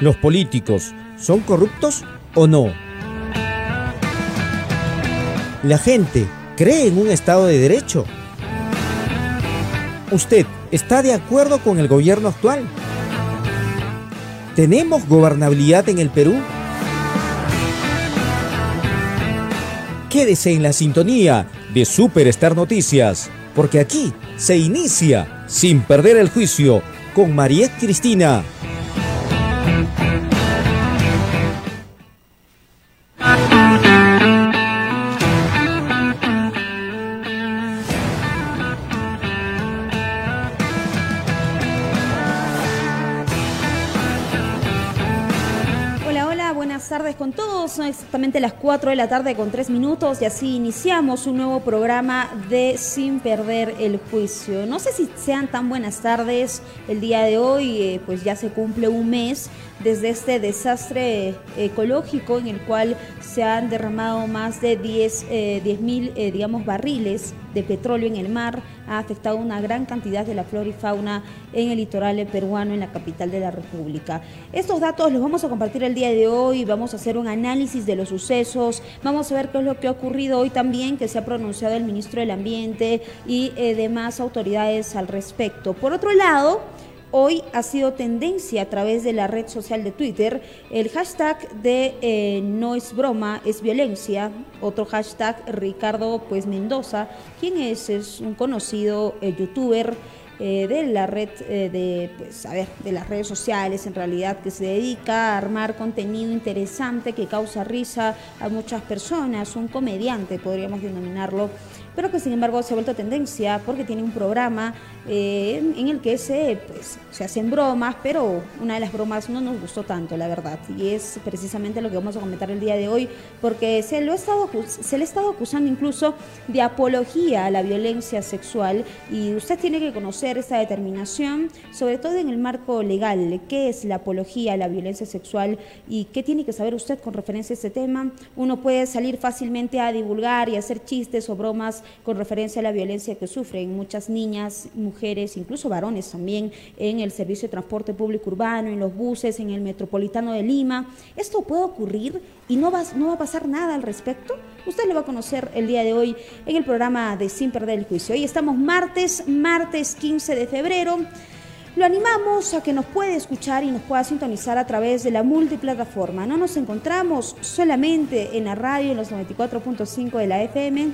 ¿Los políticos son corruptos o no? ¿La gente cree en un Estado de Derecho? ¿Usted está de acuerdo con el gobierno actual? ¿Tenemos gobernabilidad en el Perú? Quédese en la sintonía de Superstar Noticias, porque aquí se inicia sin perder el juicio con Mariette Cristina. Son exactamente las 4 de la tarde con 3 minutos y así iniciamos un nuevo programa de Sin Perder el Juicio. No sé si sean tan buenas tardes el día de hoy, eh, pues ya se cumple un mes desde este desastre ecológico en el cual se han derramado más de 10 eh, mil, eh, digamos, barriles de petróleo en el mar, ha afectado una gran cantidad de la flora y fauna en el litoral peruano, en la capital de la República. Estos datos los vamos a compartir el día de hoy, vamos a hacer un análisis de los sucesos, vamos a ver qué es lo que ha ocurrido hoy también, que se ha pronunciado el ministro del Ambiente y eh, demás autoridades al respecto. Por otro lado, Hoy ha sido tendencia a través de la red social de Twitter el hashtag de eh, no es broma, es violencia. Otro hashtag, Ricardo pues Mendoza, quien es, es un conocido eh, youtuber eh, de la red de, pues, a ver, de las redes sociales en realidad que se dedica a armar contenido interesante que causa risa a muchas personas, un comediante podríamos denominarlo pero que sin embargo se ha vuelto tendencia porque tiene un programa eh, en el que se, pues, se hacen bromas, pero una de las bromas no nos gustó tanto, la verdad, y es precisamente lo que vamos a comentar el día de hoy, porque se, lo ha estado, se le ha estado acusando incluso de apología a la violencia sexual, y usted tiene que conocer esa determinación, sobre todo en el marco legal, qué es la apología a la violencia sexual y qué tiene que saber usted con referencia a este tema. Uno puede salir fácilmente a divulgar y hacer chistes o bromas con referencia a la violencia que sufren muchas niñas, mujeres, incluso varones también, en el servicio de transporte público urbano, en los buses, en el metropolitano de Lima. ¿Esto puede ocurrir y no va, a pasar nada al respecto? Usted lo va a conocer el día de hoy en el programa de Sin Perder el Juicio. Hoy estamos martes, martes 15 de febrero. Lo animamos a que nos pueda escuchar y nos pueda sintonizar a través de la multiplataforma. No nos encontramos solamente en la radio en los 94.5 de la FM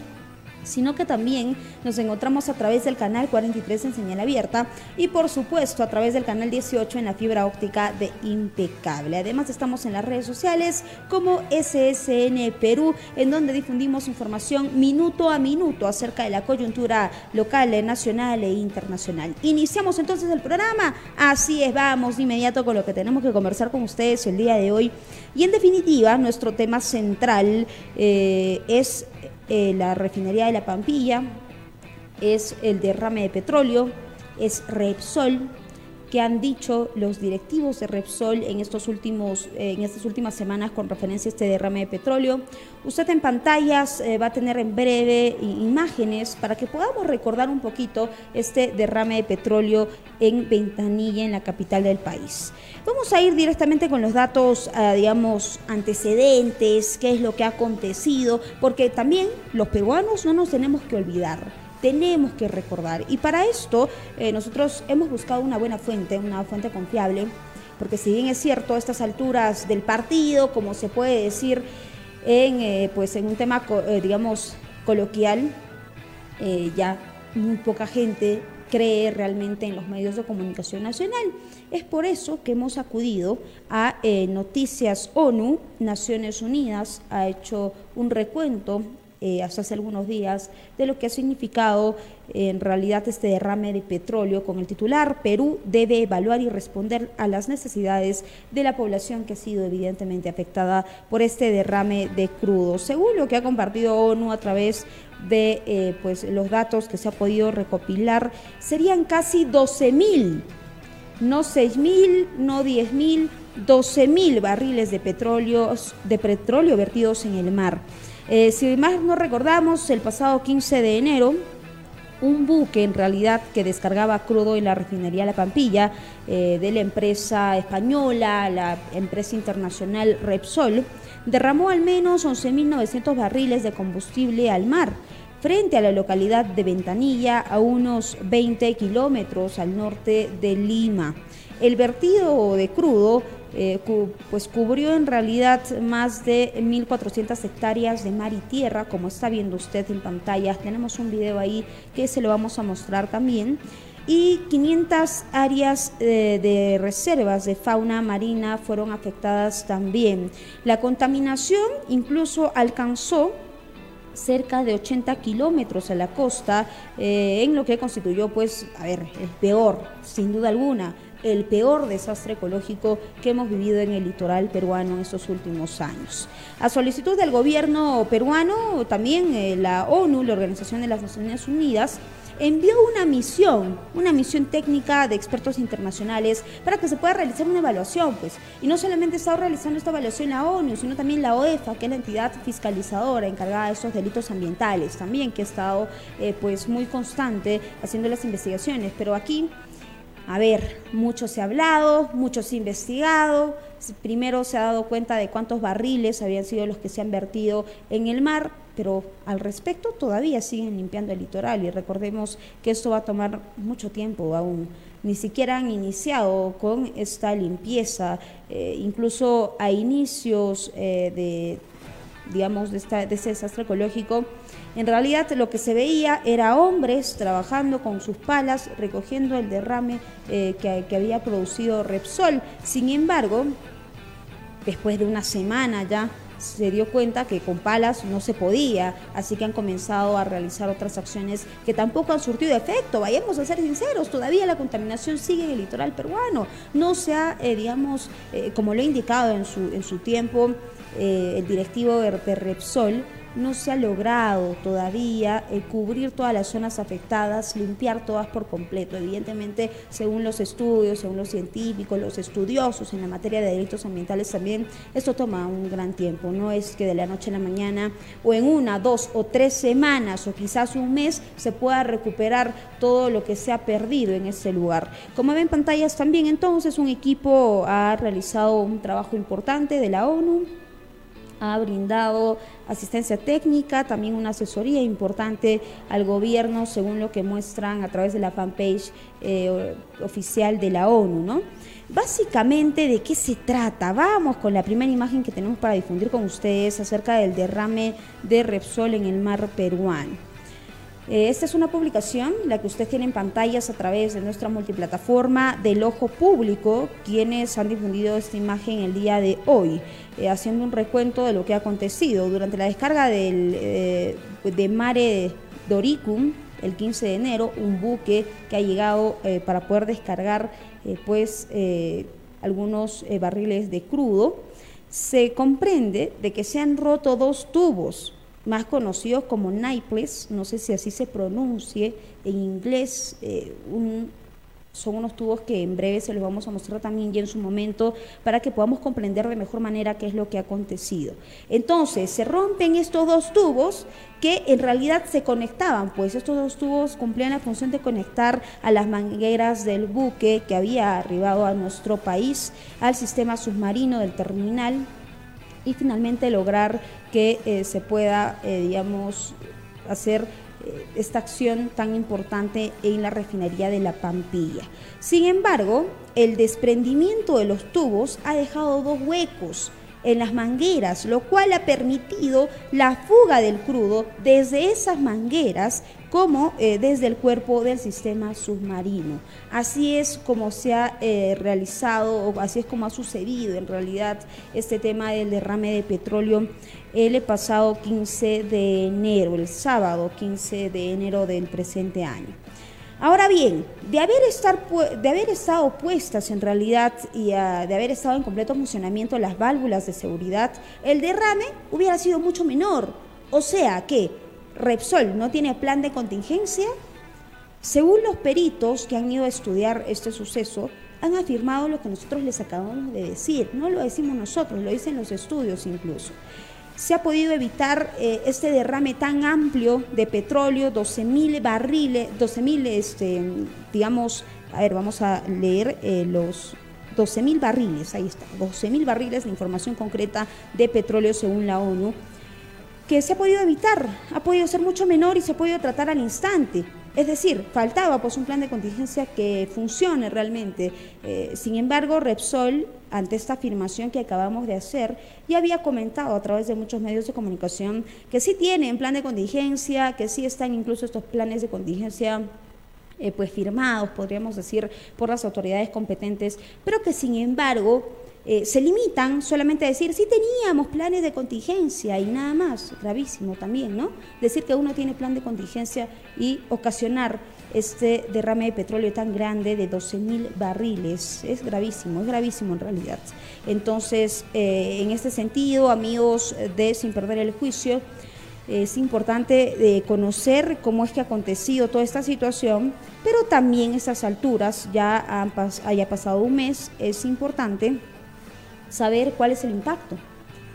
sino que también nos encontramos a través del canal 43 en señal abierta y por supuesto a través del canal 18 en la fibra óptica de Impecable. Además estamos en las redes sociales como SSN Perú, en donde difundimos información minuto a minuto acerca de la coyuntura local, nacional e internacional. Iniciamos entonces el programa, así es, vamos de inmediato con lo que tenemos que conversar con ustedes el día de hoy. Y en definitiva, nuestro tema central eh, es eh, la refinería de la Pampilla, es el derrame de petróleo, es Repsol, que han dicho los directivos de Repsol en, estos últimos, eh, en estas últimas semanas con referencia a este derrame de petróleo. Usted en pantallas eh, va a tener en breve imágenes para que podamos recordar un poquito este derrame de petróleo en Ventanilla, en la capital del país. Vamos a ir directamente con los datos, ah, digamos, antecedentes, qué es lo que ha acontecido, porque también los peruanos no nos tenemos que olvidar tenemos que recordar. Y para esto eh, nosotros hemos buscado una buena fuente, una fuente confiable, porque si bien es cierto, a estas alturas del partido, como se puede decir en, eh, pues en un tema, eh, digamos, coloquial, ya muy poca gente cree realmente en los medios de comunicación nacional. Es por eso que hemos acudido a Noticias ONU, Naciones Unidas, ha hecho un recuento eh, hasta hace algunos días de lo que ha significado en realidad este derrame de petróleo con el titular Perú debe evaluar y responder a las necesidades de la población que ha sido evidentemente afectada por este derrame de crudo. Según lo que ha compartido ONU a través de eh, pues, los datos que se ha podido recopilar, serían casi 12 mil, no 6 mil, no 10 mil, 12 mil barriles de petróleo, de petróleo vertidos en el mar. Eh, si más no recordamos, el pasado 15 de enero, un buque en realidad que descargaba crudo en la refinería La Pampilla eh, de la empresa española, la empresa internacional Repsol, derramó al menos 11.900 barriles de combustible al mar frente a la localidad de Ventanilla, a unos 20 kilómetros al norte de Lima. El vertido de crudo eh, pues cubrió en realidad más de 1.400 hectáreas de mar y tierra, como está viendo usted en pantalla. Tenemos un video ahí que se lo vamos a mostrar también. Y 500 áreas eh, de reservas de fauna marina fueron afectadas también. La contaminación incluso alcanzó cerca de 80 kilómetros a la costa, eh, en lo que constituyó, pues, a ver, el peor, sin duda alguna, el peor desastre ecológico que hemos vivido en el litoral peruano en estos últimos años. A solicitud del gobierno peruano, también eh, la ONU, la Organización de las Naciones Unidas, envió una misión, una misión técnica de expertos internacionales para que se pueda realizar una evaluación, pues. Y no solamente está realizando esta evaluación la ONU, sino también la OEFA, que es la entidad fiscalizadora encargada de estos delitos ambientales, también que ha estado eh, pues muy constante haciendo las investigaciones. Pero aquí a ver, mucho se ha hablado, mucho se ha investigado. Primero se ha dado cuenta de cuántos barriles habían sido los que se han vertido en el mar, pero al respecto todavía siguen limpiando el litoral y recordemos que esto va a tomar mucho tiempo aún. Ni siquiera han iniciado con esta limpieza, eh, incluso a inicios eh, de, digamos, de, esta, de este desastre ecológico en realidad lo que se veía era hombres trabajando con sus palas, recogiendo el derrame eh, que, había producido Repsol. Sin embargo, después de una semana ya se dio cuenta que con palas no se podía, así que han comenzado a realizar otras acciones que tampoco han surtido efecto. Vayamos a ser sinceros, todavía la contaminación sigue en el litoral peruano. No se ha, eh, digamos, eh, como lo ha indicado en su, en su tiempo el directivo de Repsol, no se ha logrado todavía eh, cubrir todas las zonas afectadas, limpiar todas por completo. Evidentemente, según los estudios, según los científicos, los estudiosos en la materia de delitos ambientales también, esto toma un gran tiempo. No es que de la noche a la mañana o en una, dos o tres semanas o quizás un mes se pueda recuperar todo lo que se ha perdido en ese lugar. Como ven pantallas también, entonces un equipo ha realizado un trabajo importante de la ONU ha brindado asistencia técnica, también una asesoría importante al gobierno, según lo que muestran a través de la fanpage eh, oficial de la ONU, ¿no? Básicamente, ¿de qué se trata? Vamos con la primera imagen que tenemos para difundir con ustedes acerca del derrame de Repsol en el mar peruano. Eh, esta es una publicación, la que usted tiene en pantallas a través de nuestra multiplataforma del Ojo Público, quienes han difundido esta imagen el día de hoy, eh, haciendo un recuento de lo que ha acontecido. Durante la descarga del, eh, de Mare Doricum, el 15 de enero, un buque que ha llegado para poder descargar pues, algunos barriles de crudo, se comprende de que se han roto dos tubos más conocidos como naiples, no sé si así se pronuncie en inglés, eh, son unos tubos que en breve se los vamos a mostrar también ya en su momento para que podamos comprender de mejor manera qué es lo que ha acontecido. Entonces, se rompen estos dos tubos que en realidad se conectaban, pues estos dos tubos cumplían la función de conectar a las mangueras del buque que había arribado a nuestro país al sistema submarino del terminal y finalmente lograr que eh, se pueda, eh, digamos, hacer eh, esta acción tan importante en la refinería de La Pampilla. Sin embargo, el desprendimiento de los tubos ha dejado dos huecos en las mangueras, lo cual ha permitido la fuga del crudo desde esas mangueras como desde el cuerpo del sistema submarino. Así es como se ha realizado, o así es como ha sucedido en realidad este tema del derrame de petróleo el pasado 15 de enero, el sábado 15 de enero del presente año. Ahora bien, de haber, estar, de haber estado puestas en realidad y ah, de haber estado en completo funcionamiento las válvulas de seguridad, el derrame hubiera sido mucho menor. O sea que Repsol no tiene plan de contingencia. Según los peritos que han ido a estudiar este suceso, han afirmado lo que nosotros les acabamos de decir. No lo decimos nosotros, lo dicen los estudios incluso. Se ha podido evitar eh, este derrame tan amplio de petróleo, 12 mil barriles, 12 mil, este, digamos, a ver, vamos a leer eh, los 12 mil barriles, ahí está, 12 mil barriles de información concreta de petróleo según la ONU, que se ha podido evitar, ha podido ser mucho menor y se ha podido tratar al instante. Es decir, faltaba pues un plan de contingencia que funcione realmente. Eh, sin embargo, Repsol, ante esta afirmación que acabamos de hacer, ya había comentado a través de muchos medios de comunicación que sí tienen plan de contingencia, que sí están incluso estos planes de contingencia eh, pues firmados, podríamos decir, por las autoridades competentes, pero que sin embargo eh, se limitan solamente a decir, sí teníamos planes de contingencia y nada más, gravísimo también, ¿no? Decir que uno tiene plan de contingencia y ocasionar este derrame de petróleo tan grande de 12 mil barriles, es gravísimo, es gravísimo en realidad. Entonces, eh, en este sentido, amigos de Sin Perder el Juicio, es importante eh, conocer cómo es que ha acontecido toda esta situación, pero también estas alturas, ya haya pasado un mes, es importante saber cuál es el impacto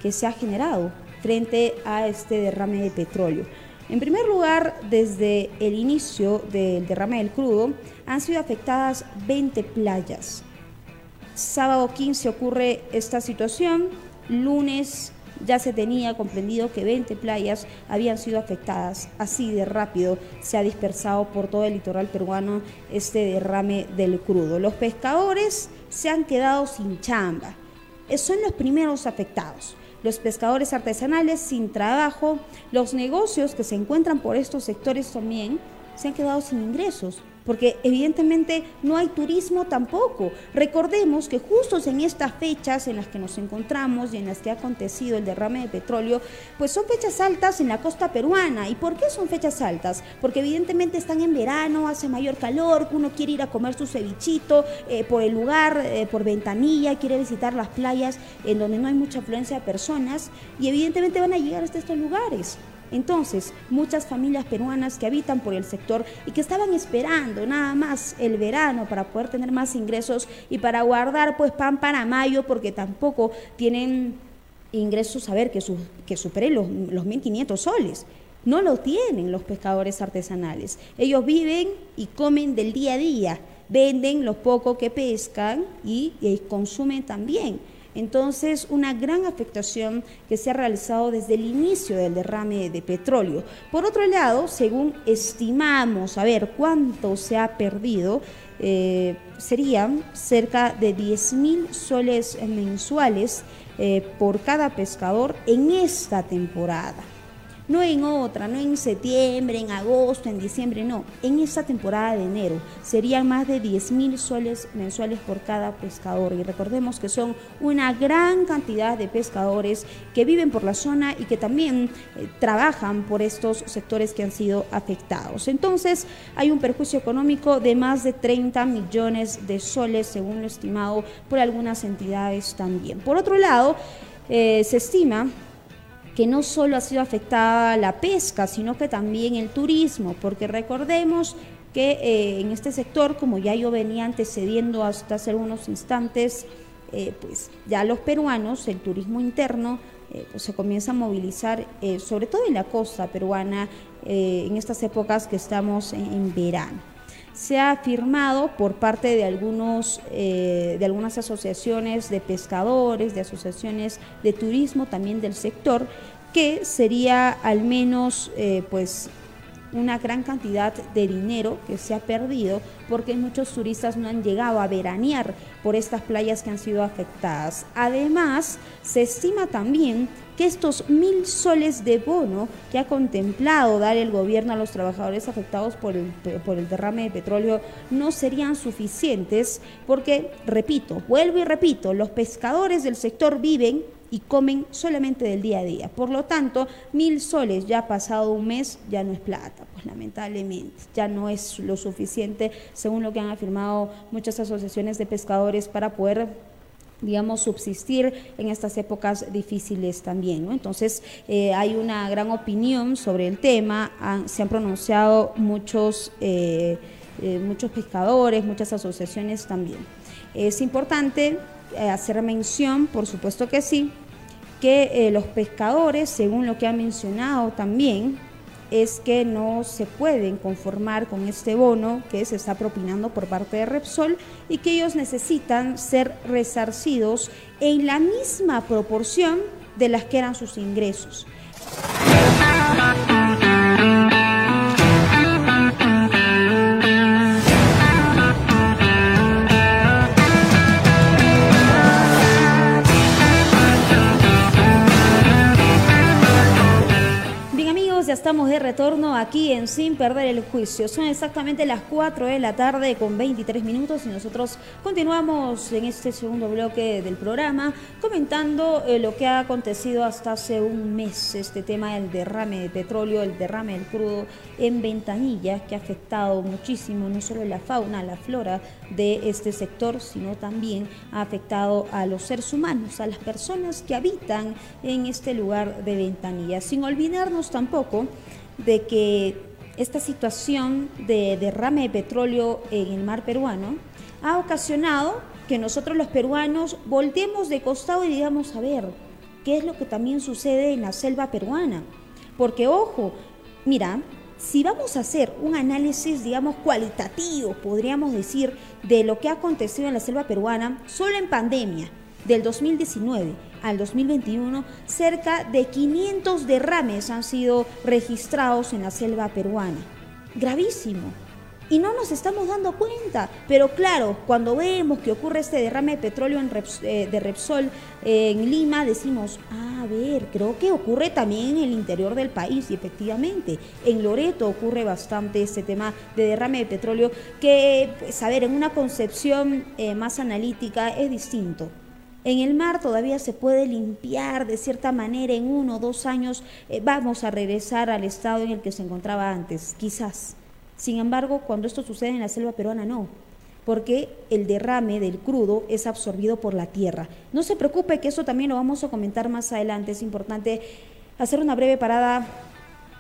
que se ha generado frente a este derrame de petróleo. En primer lugar, desde el inicio del derrame del crudo, han sido afectadas 20 playas. Sábado 15 ocurre esta situación, lunes ya se tenía comprendido que 20 playas habían sido afectadas. Así de rápido se ha dispersado por todo el litoral peruano este derrame del crudo. Los pescadores se han quedado sin chamba son los primeros afectados. Los pescadores artesanales sin trabajo, los negocios que se encuentran por estos sectores también se han quedado sin ingresos porque evidentemente no hay turismo tampoco. Recordemos que justo en estas fechas en las que nos encontramos y en las que ha acontecido el derrame de petróleo, pues son fechas altas en la costa peruana. ¿Y por qué son fechas altas? Porque evidentemente están en verano, hace mayor calor, uno quiere ir a comer su cevichito eh, por el lugar, eh, por ventanilla, quiere visitar las playas en donde no hay mucha afluencia de personas y evidentemente van a llegar hasta estos lugares. Entonces, muchas familias peruanas que habitan por el sector y que estaban esperando nada más el verano para poder tener más ingresos y para guardar pues pan para mayo porque tampoco tienen ingresos, a ver, que, que superen los, los 1.500 soles. No lo tienen los pescadores artesanales. Ellos viven y comen del día a día, venden lo poco que pescan y consumen también. Entonces, una gran afectación que se ha realizado desde el inicio del derrame de petróleo. Por otro lado, según estimamos, a ver cuánto se ha perdido, eh, serían cerca de 10 mil soles mensuales eh, por cada pescador en esta temporada no en otra, no en septiembre, en agosto, en diciembre, no, en esta temporada de enero. Serían más de 10 mil soles mensuales por cada pescador. Y recordemos que son una gran cantidad de pescadores que viven por la zona y que también eh, trabajan por estos sectores que han sido afectados. Entonces, hay un perjuicio económico de más de 30 millones de soles, según lo estimado por algunas entidades también. Por otro lado, eh, se estima que no solo ha sido afectada la pesca, sino que también el turismo, porque recordemos que eh, en este sector, como ya yo venía antecediendo hasta hace unos instantes, eh, pues ya los peruanos, el turismo interno, eh, pues se comienza a movilizar, sobre todo en la costa peruana, en estas épocas que estamos en verano se ha afirmado por parte de, algunos, eh, de algunas asociaciones de pescadores, de asociaciones de turismo también del sector, que sería al menos eh, pues una gran cantidad de dinero que se ha perdido porque muchos turistas no han llegado a veranear por estas playas que han sido afectadas. Además, se estima también que estos mil soles de bono que ha contemplado dar el gobierno a los trabajadores afectados por el, por el derrame de petróleo no serían suficientes porque, repito, vuelvo y repito, los pescadores del sector viven y comen solamente del día a día. Por lo tanto, mil soles ya pasado un mes ya no es plata, pues lamentablemente ya no es lo suficiente, según lo que han afirmado muchas asociaciones de pescadores para poder digamos, subsistir en estas épocas difíciles también. ¿no? Entonces, eh, hay una gran opinión sobre el tema, se han pronunciado muchos, eh, eh, muchos pescadores, muchas asociaciones también. Es importante hacer mención, por supuesto que sí, que eh, los pescadores, según lo que ha mencionado también, es que no se pueden conformar con este bono que se está propinando por parte de Repsol y que ellos necesitan ser resarcidos en la misma proporción de las que eran sus ingresos. Estamos de retorno aquí en Sin Perder el Juicio. Son exactamente las 4 de la tarde con 23 minutos y nosotros continuamos en este segundo bloque del programa comentando eh, lo que ha acontecido hasta hace un mes, este tema del derrame de petróleo, el derrame del crudo en Ventanilla, que ha afectado muchísimo no solo la fauna, la flora de este sector, sino también ha afectado a los seres humanos, a las personas que habitan en este lugar de Ventanilla. Sin olvidarnos tampoco de que esta situación de derrame de petróleo en el mar peruano ha ocasionado que nosotros los peruanos volteemos de costado y digamos, a ver, ¿qué es lo que también sucede en la selva peruana? Porque, ojo, mira, si vamos a hacer un análisis, digamos, cualitativo, podríamos decir, de lo que ha acontecido en la selva peruana, solo en pandemia, del 2019 al 2021, cerca de 500 derrames han sido registrados en la selva peruana. Gravísimo. Y no nos estamos dando cuenta. Pero claro, cuando vemos que ocurre este derrame de petróleo eh, de Repsol eh, en Lima, decimos, ah, a ver, creo que ocurre también en el interior del país. Y efectivamente, en Loreto ocurre bastante este tema de derrame de petróleo, que, pues, a ver, en una concepción eh, más analítica es distinto. En el mar todavía se puede limpiar de cierta manera, en uno o dos años eh, vamos a regresar al estado en el que se encontraba antes, quizás. Sin embargo, cuando esto sucede en la selva peruana, no, porque el derrame del crudo es absorbido por la tierra. No se preocupe que eso también lo vamos a comentar más adelante, es importante hacer una breve parada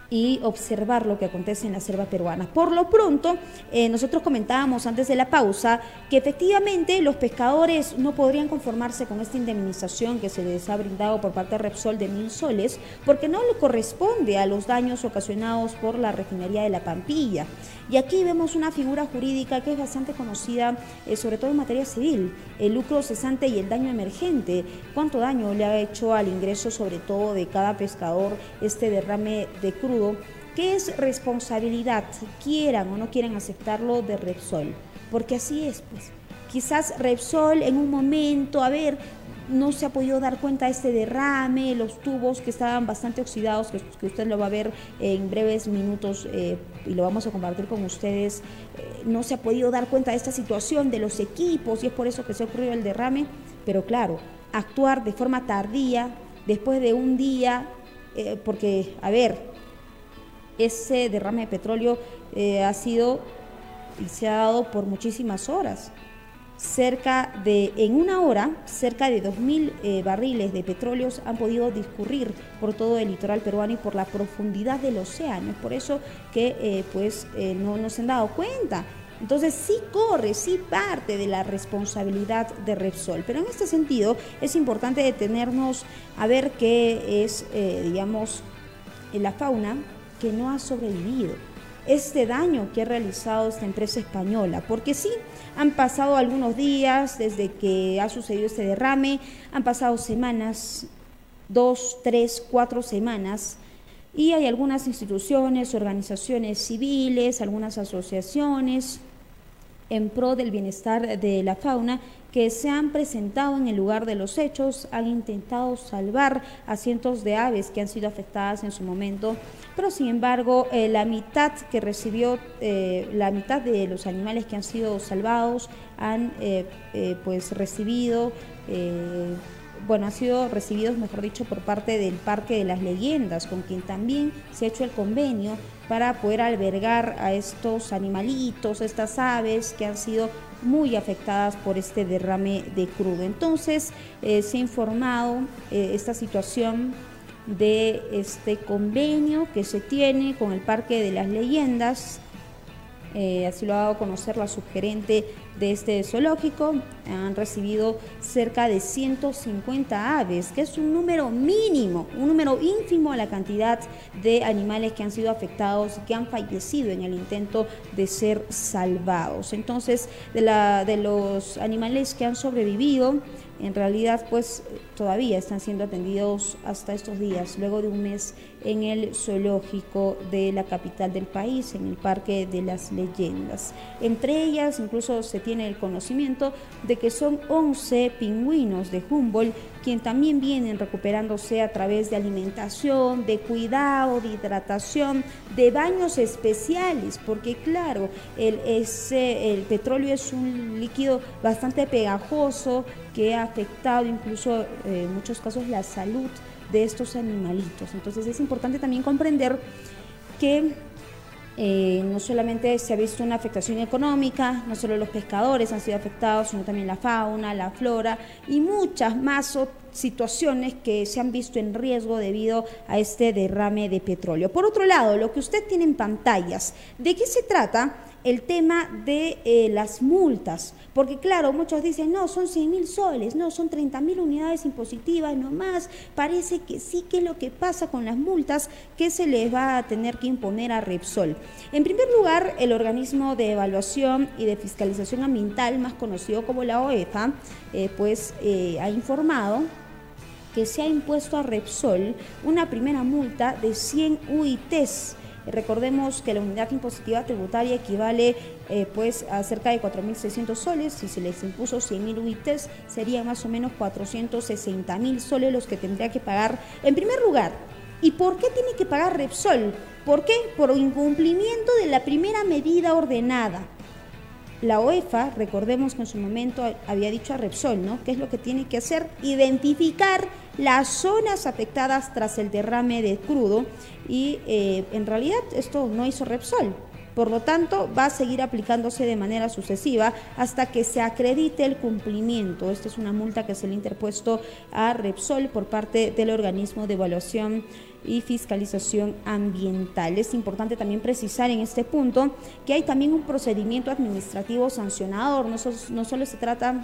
y observar lo que acontece en la selva peruana. Por lo pronto, eh, nosotros comentábamos antes de la pausa que efectivamente los pescadores no podrían conformarse con esta indemnización que se les ha brindado por parte de Repsol de mil soles, porque no le corresponde a los daños ocasionados por la refinería de la Pampilla. Y aquí vemos una figura jurídica que es bastante conocida, eh, sobre todo en materia civil, el lucro cesante y el daño emergente. ¿Cuánto daño le ha hecho al ingreso, sobre todo de cada pescador, este derrame de crudo? ¿Qué es responsabilidad, quieran o no quieran aceptarlo, de Repsol? Porque así es, pues. Quizás Repsol en un momento, a ver, no se ha podido dar cuenta de este derrame, los tubos que estaban bastante oxidados, que, usted lo va a ver en breves minutos eh, y lo vamos a compartir con ustedes, eh, no se ha podido dar cuenta de esta situación de los equipos y es por eso que se ha ocurrido el derrame, pero claro, actuar de forma tardía, después de un día, eh, porque, a ver, ese derrame de petróleo ha sido y se ha dado por muchísimas horas cerca de, en una hora, cerca de 2.000 eh, barriles de petróleo han podido discurrir por todo el litoral peruano y por la profundidad del océano. Es por eso que eh, pues, eh, no, nos han dado cuenta. Entonces sí corre, sí parte de la responsabilidad de Repsol. Pero en este sentido es importante detenernos a ver qué es, digamos, la fauna que no ha sobrevivido. Este daño que ha realizado esta empresa española, porque sí, han pasado algunos días desde que ha sucedido este derrame, han pasado semanas, dos, tres, cuatro semanas, y hay algunas instituciones, organizaciones civiles, algunas asociaciones en pro del bienestar de la fauna que se han presentado en el lugar de los hechos, han intentado salvar a cientos de aves que han sido afectadas en su momento, pero sin embargo eh, la mitad que recibió, eh, la mitad de los animales que han sido salvados han eh, pues recibido bueno, han sido recibidos, mejor dicho, por parte del Parque de las Leyendas, con quien también se ha hecho el convenio para poder albergar a estos animalitos, estas aves que han sido muy afectadas por este derrame de crudo. Entonces, eh, se ha informado eh, esta situación de este convenio que se tiene con el Parque de las Leyendas, eh, así lo ha dado a conocer la subgerente de este zoológico, han recibido cerca de 150 aves, que es un número mínimo, un número ínfimo a la cantidad de animales que han sido afectados y que han fallecido en el intento de ser salvados. Entonces, de, la, de los animales que han sobrevivido, en realidad pues todavía están siendo atendidos hasta estos días, luego de un mes en el zoológico de la capital del país, en el Parque de las Leyendas. Entre ellas incluso se tiene el conocimiento de que son 11 pingüinos de Humboldt, quien también vienen recuperándose a través de alimentación, de cuidado, de hidratación, de baños especiales, porque claro, el, el petróleo es un líquido bastante pegajoso que ha afectado incluso eh, en muchos casos la salud de estos animalitos. Entonces es importante también comprender que eh, no solamente se ha visto una afectación económica, no solo los pescadores han sido afectados, sino también la fauna, la flora y muchas más situaciones que se han visto en riesgo debido a este derrame de petróleo. Por otro lado, lo que usted tiene en pantallas, ¿de qué se trata? El tema de eh, las multas, porque claro, muchos dicen, no, son 100 mil soles, no, son 30 mil unidades impositivas nomás, parece que sí que es lo que pasa con las multas que se les va a tener que imponer a Repsol. En primer lugar, el organismo de evaluación y de fiscalización ambiental, más conocido como la OEFA, eh, pues eh, ha informado que se ha impuesto a Repsol una primera multa de 100 UITs Recordemos que la unidad impositiva tributaria equivale eh, pues a cerca de 4.600 soles. Si se les impuso 100.000 UITs, serían más o menos 460.000 soles los que tendría que pagar. En primer lugar, ¿y por qué tiene que pagar Repsol? ¿Por qué? Por incumplimiento de la primera medida ordenada. La OEFA, recordemos que en su momento había dicho a Repsol, ¿no? ¿Qué es lo que tiene que hacer? Identificar las zonas afectadas tras el derrame de crudo y eh, en realidad esto no hizo Repsol. Por lo tanto, va a seguir aplicándose de manera sucesiva hasta que se acredite el cumplimiento. Esta es una multa que se le ha interpuesto a Repsol por parte del organismo de evaluación y fiscalización ambiental. Es importante también precisar en este punto que hay también un procedimiento administrativo sancionador. No, no solo se trata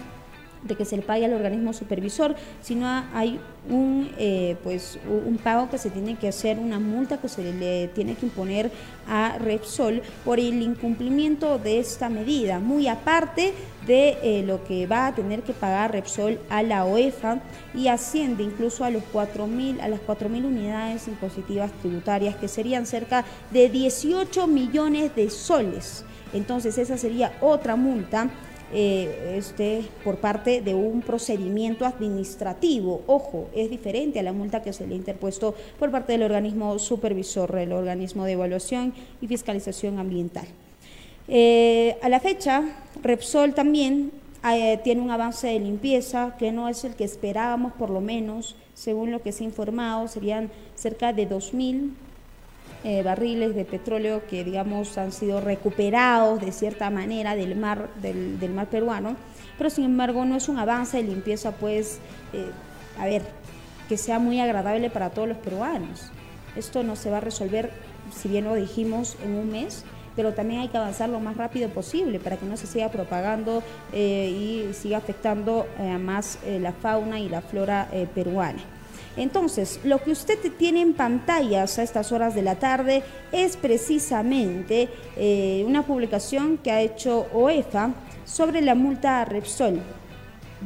de que se le pague al organismo supervisor, sino hay un, eh, pues, un pago que se tiene que hacer, una multa que se le tiene que imponer a Repsol por el incumplimiento de esta medida, muy aparte de eh, lo que va a tener que pagar Repsol a la OEFA y asciende incluso a, los 4 a las 4.000 unidades impositivas tributarias, que serían cerca de 18 millones de soles. Entonces esa sería otra multa eh, este, por parte de un procedimiento administrativo. Ojo, es diferente a la multa que se le ha interpuesto por parte del organismo supervisor, el organismo de evaluación y fiscalización ambiental. Eh, a la fecha, Repsol también eh, tiene un avance de limpieza que no es el que esperábamos, por lo menos, según lo que se ha informado, serían cerca de 2.000 eh, barriles de petróleo que, digamos, han sido recuperados de cierta manera del mar, del, mar peruano, pero sin embargo no es un avance de limpieza, pues, eh, a ver, que sea muy agradable para todos los peruanos. Esto no se va a resolver, si bien lo dijimos, en un mes, pero también hay que avanzar lo más rápido posible para que no se siga propagando eh, y siga afectando más la fauna y la flora peruana. Entonces, lo que usted tiene en pantallas a estas horas de la tarde es precisamente eh, una publicación que ha hecho OEFA sobre la multa a Repsol,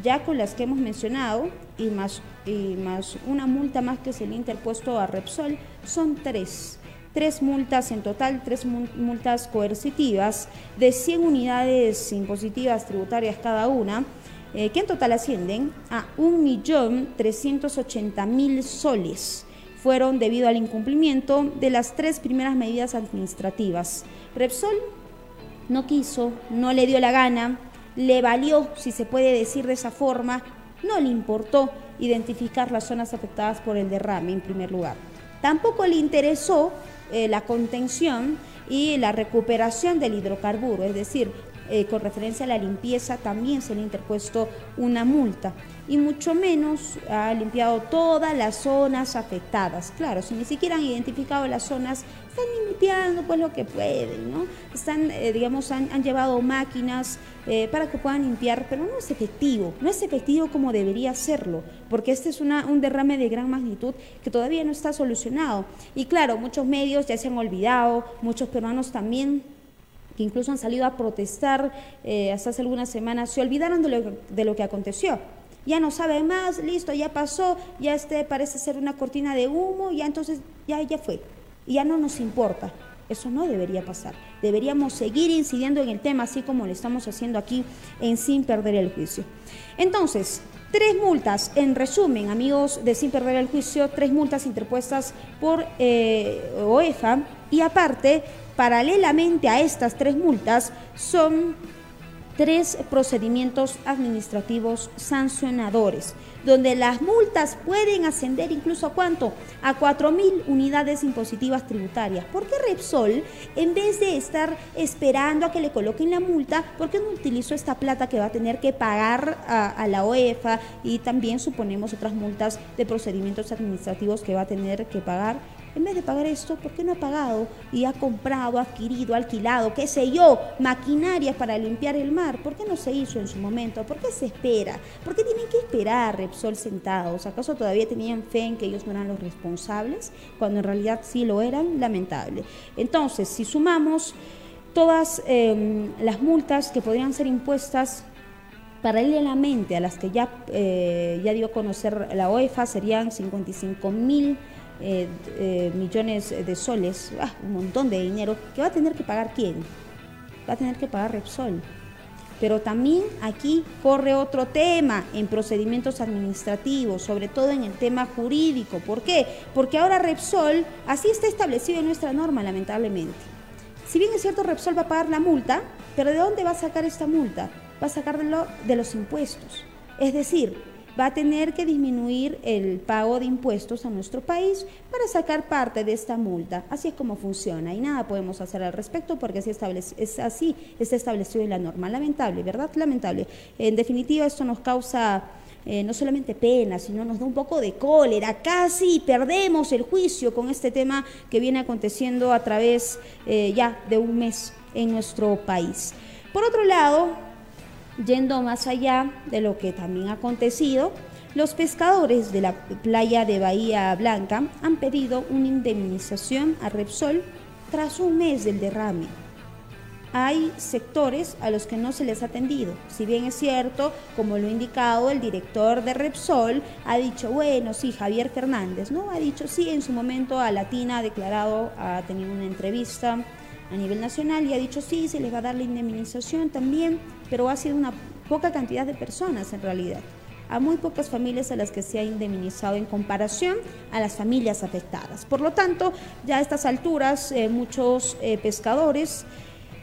ya con las que hemos mencionado y más, y más una multa más que se le ha interpuesto a Repsol, son tres. Tres multas en total, tres multas coercitivas de 100 unidades impositivas tributarias cada una, eh, que en total ascienden a 1.380.000 soles. Fueron debido al incumplimiento de las tres primeras medidas administrativas. Repsol no quiso, no le dio la gana, le valió, si se puede decir de esa forma, no le importó identificar las zonas afectadas por el derrame en primer lugar. Tampoco le interesó eh, la contención y la recuperación del hidrocarburo, es decir, eh, con referencia a la limpieza también se le ha interpuesto una multa y mucho menos ha limpiado todas las zonas afectadas. Claro, si ni siquiera han identificado las zonas, están limpiando pues lo que pueden, ¿no? Están, eh, digamos, han, llevado máquinas eh, para que puedan limpiar, pero no es efectivo, no es efectivo como debería serlo, porque este es un derrame de gran magnitud que todavía no está solucionado. Y claro, muchos medios ya se han olvidado, muchos peruanos también que incluso han salido a protestar eh, hasta hace algunas semanas, se olvidaron de lo, de lo que aconteció ya no sabe más, listo, ya pasó, ya este parece ser una cortina de humo, ya entonces ya, ya fue, ya no nos importa. Eso no debería pasar. Deberíamos seguir incidiendo en el tema, así como lo estamos haciendo aquí en Sin Perder el Juicio. Entonces, tres multas, en resumen, amigos de Sin Perder el Juicio, tres multas interpuestas por eh, OEFA y aparte, paralelamente a estas tres multas, son tres procedimientos administrativos sancionadores, donde las multas pueden ascender incluso a cuánto? A 4.000 unidades impositivas tributarias. ¿Por qué Repsol, en vez de estar esperando a que le coloquen la multa, por qué no utilizó esta plata que va a tener que pagar a, a la OEFA y también suponemos otras multas de procedimientos administrativos que va a tener que pagar? En vez de pagar esto, ¿por qué no ha pagado y ha comprado, adquirido, alquilado, qué sé yo, maquinarias para limpiar el mar? ¿Por qué no se hizo en su momento? ¿Por qué se espera? ¿Por qué tienen que esperar Repsol sentados? ¿Acaso todavía tenían fe en que ellos no eran los responsables? Cuando en realidad sí lo eran, lamentable. Entonces, si sumamos todas em, las multas que podrían ser impuestas paralelamente a las que ya, eh, ya dio a conocer la OEFA, serían 55 mil eh, eh, millones de soles, ah, un montón de dinero, que va a tener que pagar quién? Va a tener que pagar Repsol. Pero también aquí corre otro tema en procedimientos administrativos, sobre todo en el tema jurídico. ¿Por qué? Porque ahora Repsol, así está establecido en nuestra norma, lamentablemente. Si bien es cierto, Repsol va a pagar la multa, pero ¿de dónde va a sacar esta multa? Va a sacarlo de los impuestos. Es decir, va a tener que disminuir el pago de impuestos a nuestro país para sacar parte de esta multa. Así es como funciona y nada podemos hacer al respecto porque así es así, está establecido en la norma. Lamentable, ¿verdad? Lamentable. En definitiva, esto nos causa... Eh, no solamente pena, sino nos da un poco de cólera. Casi perdemos el juicio con este tema que viene aconteciendo a través eh, ya de un mes en nuestro país. Por otro lado, Yendo más allá de lo que también ha acontecido, los pescadores de la playa de Bahía Blanca han pedido una indemnización a Repsol tras un mes del derrame. Hay sectores a los que no se les ha atendido. Si bien es cierto, como lo ha indicado el director de Repsol, ha dicho, bueno, sí, Javier Fernández, ¿no? Ha dicho, sí, en su momento a Latina ha declarado, ha tenido una entrevista a nivel nacional y ha dicho, sí, se les va a dar la indemnización también pero ha sido una poca cantidad de personas en realidad. A muy pocas familias a las que se ha indemnizado en comparación a las familias afectadas. Por lo tanto, ya a estas alturas eh, muchos eh, pescadores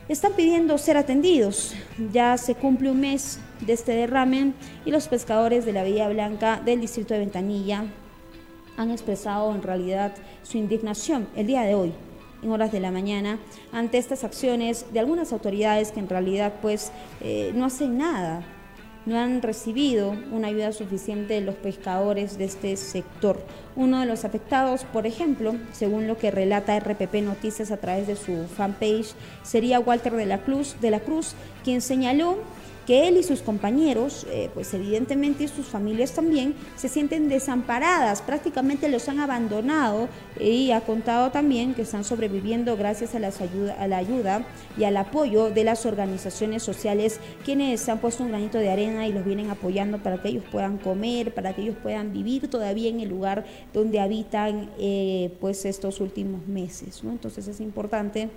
están pidiendo ser atendidos. Ya se cumple un mes de este derrame y los pescadores de la Villa Blanca del distrito de Ventanilla han expresado en realidad su indignación el día de hoy en horas de la mañana ante estas acciones de algunas autoridades que en realidad pues eh, no hacen nada, no han recibido una ayuda suficiente de los pescadores de este sector. Uno de los afectados, por ejemplo, según lo que relata RPP Noticias a través de su fanpage, sería Walter de la Cruz, de la Cruz quien señaló que él y sus compañeros, eh, pues evidentemente sus familias también, se sienten desamparadas, prácticamente los han abandonado y ha contado también que están sobreviviendo gracias a, las ayuda, a la ayuda y al apoyo de las organizaciones sociales, quienes han puesto un granito de arena y los vienen apoyando para que ellos puedan comer, para que ellos puedan vivir todavía en el lugar donde habitan eh, pues estos últimos meses. ¿no? Entonces es importante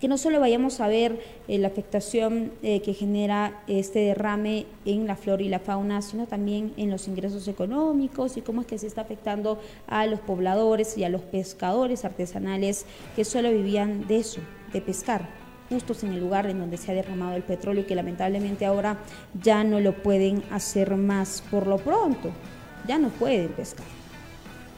que no solo vayamos a ver eh, la afectación eh, que genera este derrame en la flora y la fauna, sino también en los ingresos económicos y cómo es que se está afectando a los pobladores y a los pescadores artesanales que solo vivían de eso, de pescar justos en el lugar en donde se ha derramado el petróleo y que lamentablemente ahora ya no lo pueden hacer más por lo pronto, ya no pueden pescar.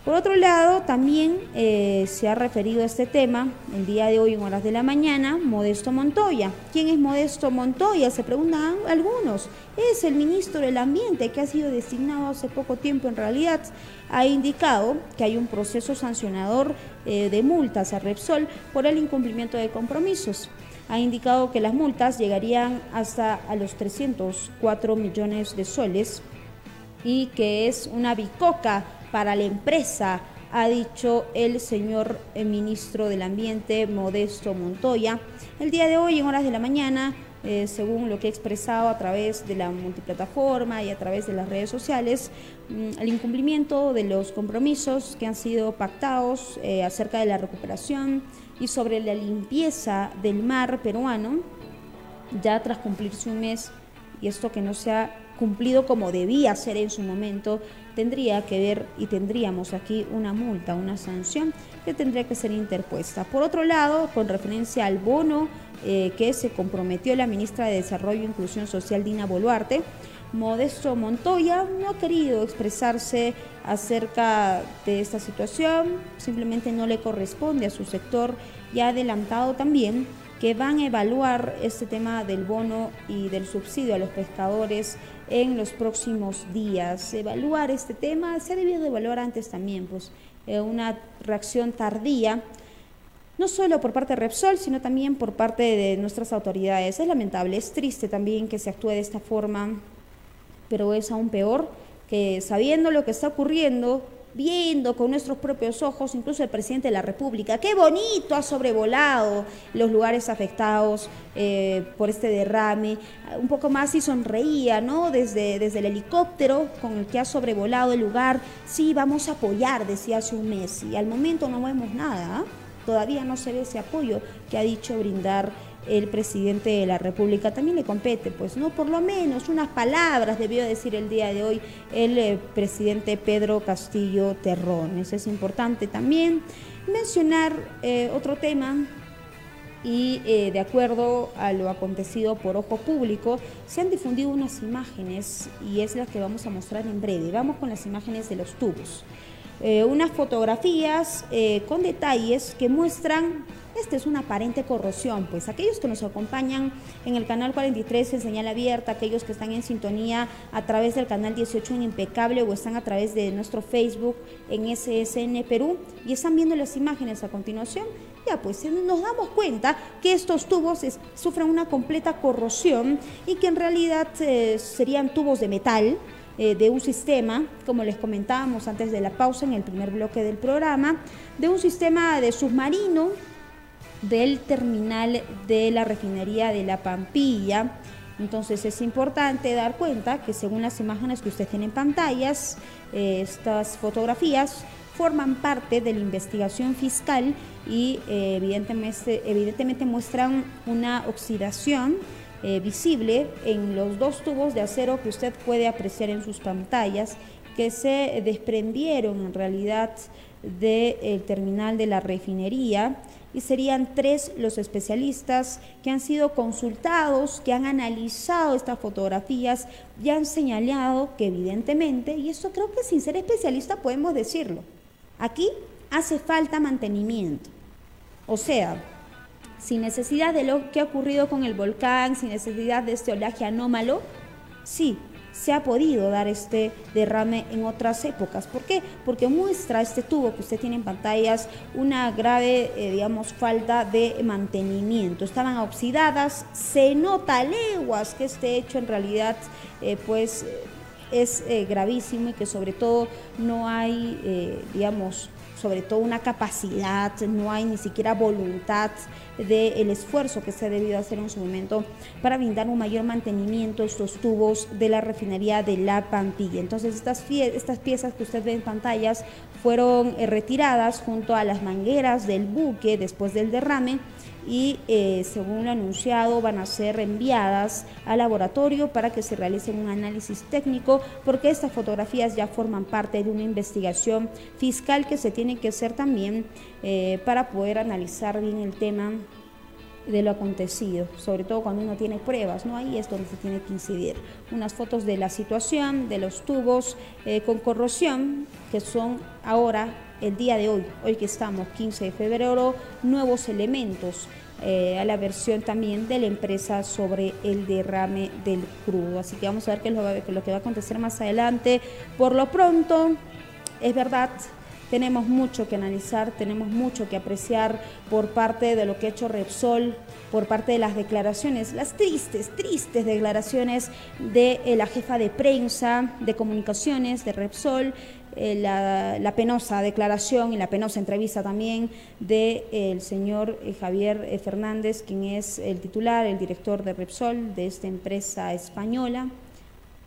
Por otro lado, también eh, se ha referido a este tema el día de hoy en horas de la mañana, Modesto Montoya. ¿Quién es Modesto Montoya? Se preguntan algunos. Es el ministro del Ambiente que ha sido designado hace poco tiempo en realidad. Ha indicado que hay un proceso sancionador eh, de multas a Repsol por el incumplimiento de compromisos. Ha indicado que las multas llegarían hasta a los 304 millones de soles y que es una bicoca para la empresa, ha dicho el señor eh, ministro del Ambiente, Modesto Montoya. El día de hoy, en horas de la mañana, eh, según lo que ha expresado a través de la multiplataforma y a través de las redes sociales, mm, el incumplimiento de los compromisos que han sido pactados eh, acerca de la recuperación y sobre la limpieza del mar peruano, ya tras cumplirse un mes, y esto que no se ha cumplido como debía ser en su momento, tendría que ver y tendríamos aquí una multa, una sanción que tendría que ser interpuesta. Por otro lado, con referencia al bono eh, que se comprometió la ministra de Desarrollo e Inclusión Social, Dina Boluarte, Modesto Montoya no ha querido expresarse acerca de esta situación, simplemente no le corresponde a su sector y ha adelantado también que van a evaluar este tema del bono y del subsidio a los pescadores en los próximos días. Evaluar este tema se ha debido de evaluar antes también, pues eh, una reacción tardía, no solo por parte de Repsol, sino también por parte de nuestras autoridades. Es lamentable, es triste también que se actúe de esta forma, pero es aún peor que sabiendo lo que está ocurriendo, viendo con nuestros propios ojos, incluso el presidente de la República, qué bonito ha sobrevolado los lugares afectados eh, por este derrame, un poco más y sonreía, ¿no? Desde, desde el helicóptero con el que ha sobrevolado el lugar, sí, vamos a apoyar, decía hace un mes, y al momento no vemos nada, ¿ah? todavía no se ve ese apoyo que ha dicho brindar el presidente de la República. También le compete, pues, ¿no? Por lo menos unas palabras debió decir el día de hoy el eh, presidente Pedro Castillo Terrones. Es importante también mencionar eh, otro tema y eh, de acuerdo a lo acontecido por ojo público, se han difundido unas imágenes y es las que vamos a mostrar en breve. Vamos con las imágenes de los tubos. Unas fotografías con detalles que muestran esta es una aparente corrosión, pues aquellos que nos acompañan en el canal 43 en señal abierta, aquellos que están en sintonía a través del canal 18 en Impecable o están a través de nuestro Facebook en SSN Perú y están viendo las imágenes a continuación, ya pues nos damos cuenta que estos tubos sufren una completa corrosión y que en realidad eh, serían tubos de metal eh, de un sistema, como les comentábamos antes de la pausa en el primer bloque del programa, de un sistema de submarino del terminal de la refinería de La Pampilla. Entonces es importante dar cuenta que según las imágenes que usted tiene en pantallas, eh, estas fotografías forman parte de la investigación fiscal y eh, evidentemente, evidentemente, muestran una oxidación eh, visible en los dos tubos de acero que usted puede apreciar en sus pantallas que se desprendieron en realidad del terminal de la refinería y serían tres los especialistas que han sido consultados, que han analizado estas fotografías y han señalado que evidentemente, y esto creo que sin ser especialista podemos decirlo, aquí hace falta mantenimiento. O sea, sin necesidad de lo que ha ocurrido con el volcán, sin necesidad de este oleaje anómalo, sí, se ha podido dar este derrame en otras épocas. ¿Por qué? Porque muestra este tubo que usted tiene en pantallas una grave, eh, digamos, falta de mantenimiento. Estaban oxidadas, se nota leguas que este hecho en realidad, eh, pues, es eh, gravísimo y que sobre todo no hay, digamos, sobre todo una capacidad, no hay ni siquiera voluntad del esfuerzo que se ha debido hacer en su momento para brindar un mayor mantenimiento a estos tubos de la refinería de La Pampilla. Entonces estas, estas piezas que usted ve en pantallas fueron eh, retiradas junto a las mangueras del buque después del derrame y eh, según lo anunciado van a ser enviadas al laboratorio para que se realicen un análisis técnico porque estas fotografías ya forman parte de una investigación fiscal que se tiene que hacer también eh, para poder analizar bien el tema de lo acontecido, sobre todo cuando uno tiene pruebas, ¿no? Ahí es donde se tiene que incidir. Unas fotos de la situación, de los tubos eh, con corrosión, que son ahora, el día de hoy, hoy que estamos, 15 de febrero, nuevos elementos. Eh, a la versión también de la empresa sobre el derrame del crudo. Así que vamos a ver qué es lo que va a acontecer más adelante. Por lo pronto, es verdad, tenemos mucho que analizar, tenemos mucho que apreciar por parte de lo que ha hecho Repsol, por parte de las declaraciones, las tristes, tristes declaraciones de eh, la jefa de prensa, de comunicaciones de Repsol, eh, la, penosa declaración y la penosa entrevista también del de, el señor eh, Javier Fernández, quien es el titular, el director de Repsol, de esta empresa española.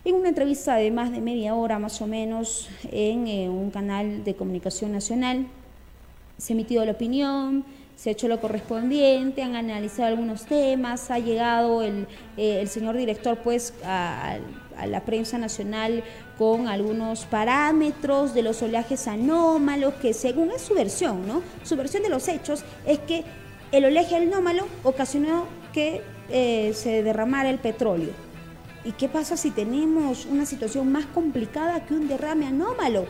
En una entrevista de más de media hora más o menos en eh, un canal de comunicación nacional, se ha emitido la opinión, se ha hecho lo correspondiente, han analizado algunos temas, ha llegado el, eh, señor director pues a, la prensa nacional con algunos parámetros de los oleajes anómalos, que según es su versión, ¿no? Su versión de los hechos es que el oleaje anómalo ocasionó que eh, se derramara el petróleo ¿Y qué pasa si tenemos una situación más complicada que un derrame anómalo?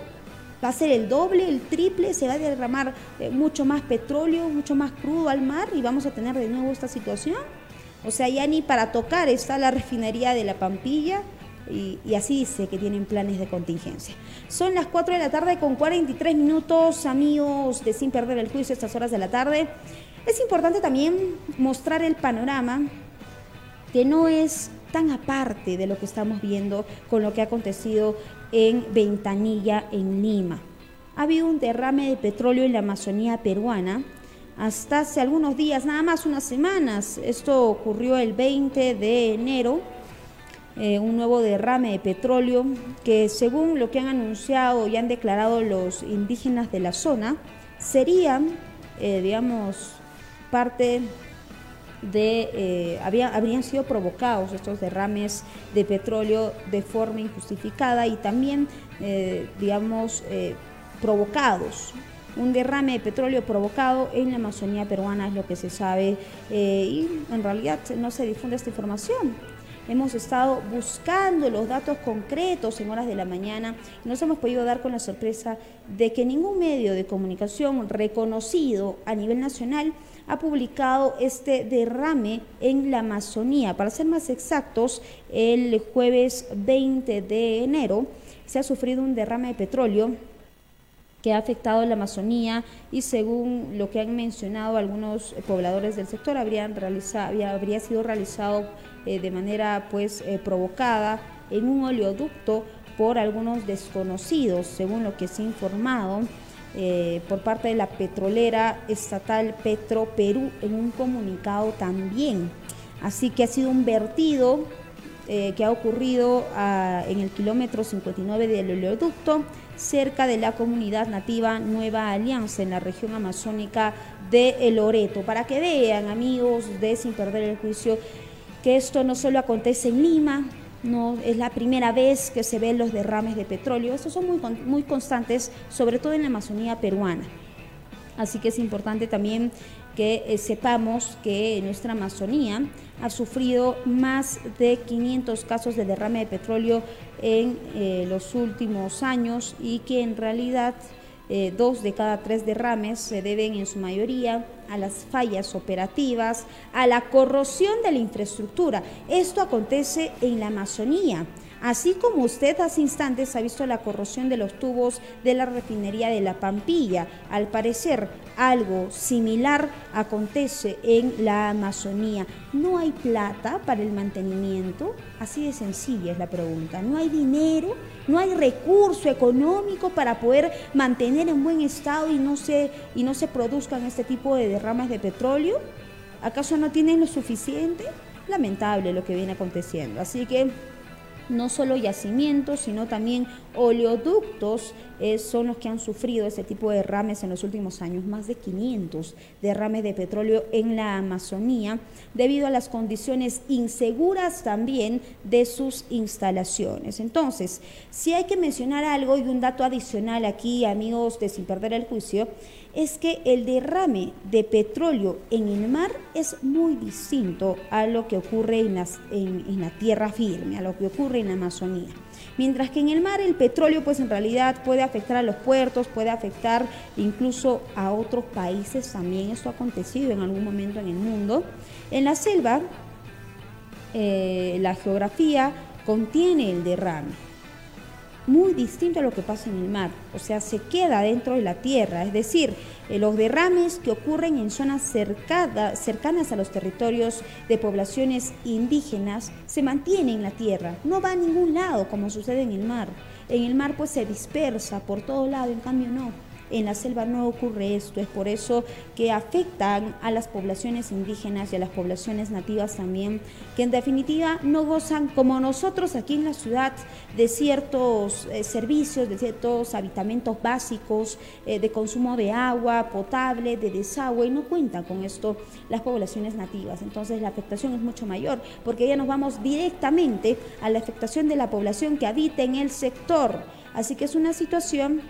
Va a ser el doble, el triple, se va a derramar eh, mucho más petróleo, mucho más crudo al mar y vamos a tener de nuevo esta situación. O sea, ya ni para tocar está la refinería de la Pampilla y, así dice que tienen planes de contingencia. Son las 4 de la tarde con 43 minutos, amigos de Sin Perder el Juicio, estas horas de la tarde. Es importante también mostrar el panorama que no es tan aparte de lo que estamos viendo con lo que ha acontecido en Ventanilla, en Lima. Ha habido un derrame de petróleo en la Amazonía peruana hasta hace algunos días, nada más unas semanas. Esto ocurrió el 20 de enero, eh, un nuevo derrame de petróleo que según lo que han anunciado y han declarado los indígenas de la zona, serían, eh, digamos, parte de, eh, había, habrían sido provocados estos derrames de petróleo de forma injustificada y también, eh, digamos, provocados. Un derrame de petróleo provocado en la Amazonía peruana es lo que se sabe y en realidad no se difunde esta información. Hemos estado buscando los datos concretos en horas de la mañana y nos hemos podido dar con la sorpresa de que ningún medio de comunicación reconocido a nivel nacional ha publicado este derrame en la Amazonía. Para ser más exactos, el jueves 20 de enero se ha sufrido un derrame de petróleo que ha afectado la Amazonía y según lo que han mencionado algunos pobladores del sector habrían realizado, habría sido realizado eh, de manera pues eh, provocada en un oleoducto por algunos desconocidos, según lo que se ha informado. Eh, por parte de la petrolera estatal Petro Perú en un comunicado también. Así que ha sido un vertido que ha ocurrido ah, en el kilómetro 59 del oleoducto, cerca de la comunidad nativa Nueva Alianza, en la región amazónica de El Loreto. Para que vean, amigos, de Sin Perder el Juicio, que esto no solo acontece en Lima, no es la primera vez que se ven los derrames de petróleo. Estos son muy, muy constantes, sobre todo en la Amazonía peruana. Así que es importante también que eh, sepamos que nuestra Amazonía ha sufrido más de 500 casos de derrame de petróleo en eh, los últimos años y que en realidad eh, dos de cada tres derrames se deben en su mayoría a las fallas operativas, a la corrosión de la infraestructura. Esto acontece en la Amazonía. Así como usted hace instantes ha visto la corrosión de los tubos de la refinería de La Pampilla, al parecer algo similar acontece en la Amazonía. ¿No hay plata para el mantenimiento? Así de sencilla es la pregunta. ¿No hay dinero? ¿No hay recurso económico para poder mantener en buen estado y no se, y no se produzcan este tipo de derrames de petróleo? ¿Acaso no tienen lo suficiente? Lamentable lo que viene aconteciendo. Así que no solo yacimientos, sino también oleoductos eh, son los que han sufrido este tipo de derrames en los últimos años, más de 500 derrames de petróleo en la Amazonía, debido a las condiciones inseguras también de sus instalaciones. Entonces, si hay que mencionar algo y un dato adicional aquí, amigos de Sin Perder el Juicio, es que el derrame de petróleo en el mar es muy distinto a lo que ocurre en, la tierra firme, a lo que ocurre en la Amazonía. Mientras que en el mar el petróleo pues en realidad puede afectar a los puertos, puede afectar incluso a otros países, también esto ha acontecido en algún momento en el mundo. En la selva eh, la geografía contiene el derrame muy distinto a lo que pasa en el mar, o sea, se queda dentro de la tierra, es decir, eh, los derrames que ocurren en zonas cercanas a los territorios de poblaciones indígenas se mantienen en la tierra, no va a ningún lado como sucede en el mar. En el mar pues se dispersa por todo lado, en cambio no. En la selva no ocurre esto, es por eso que afectan a las poblaciones indígenas y a las poblaciones nativas también, que en definitiva no gozan como nosotros aquí en la ciudad de ciertos eh, servicios, de ciertos habitamentos básicos, eh, de consumo de agua potable, de desagüe, y no cuentan con esto las poblaciones nativas. Entonces la afectación es mucho mayor, porque ya nos vamos directamente a la afectación de la población que habita en el sector. Así que es una situación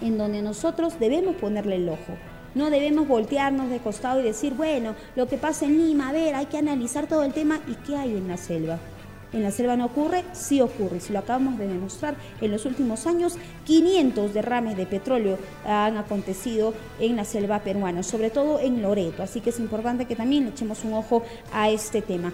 en donde nosotros debemos ponerle el ojo. No debemos voltearnos de costado y decir, bueno, lo que pasa en Lima, a ver, hay que analizar todo el tema y qué hay en la selva. En la selva no ocurre, sí ocurre. Si lo acabamos de demostrar en los últimos años, 500 derrames de petróleo han acontecido en la selva peruana, sobre todo en Loreto. Así que es importante que también echemos un ojo a este tema.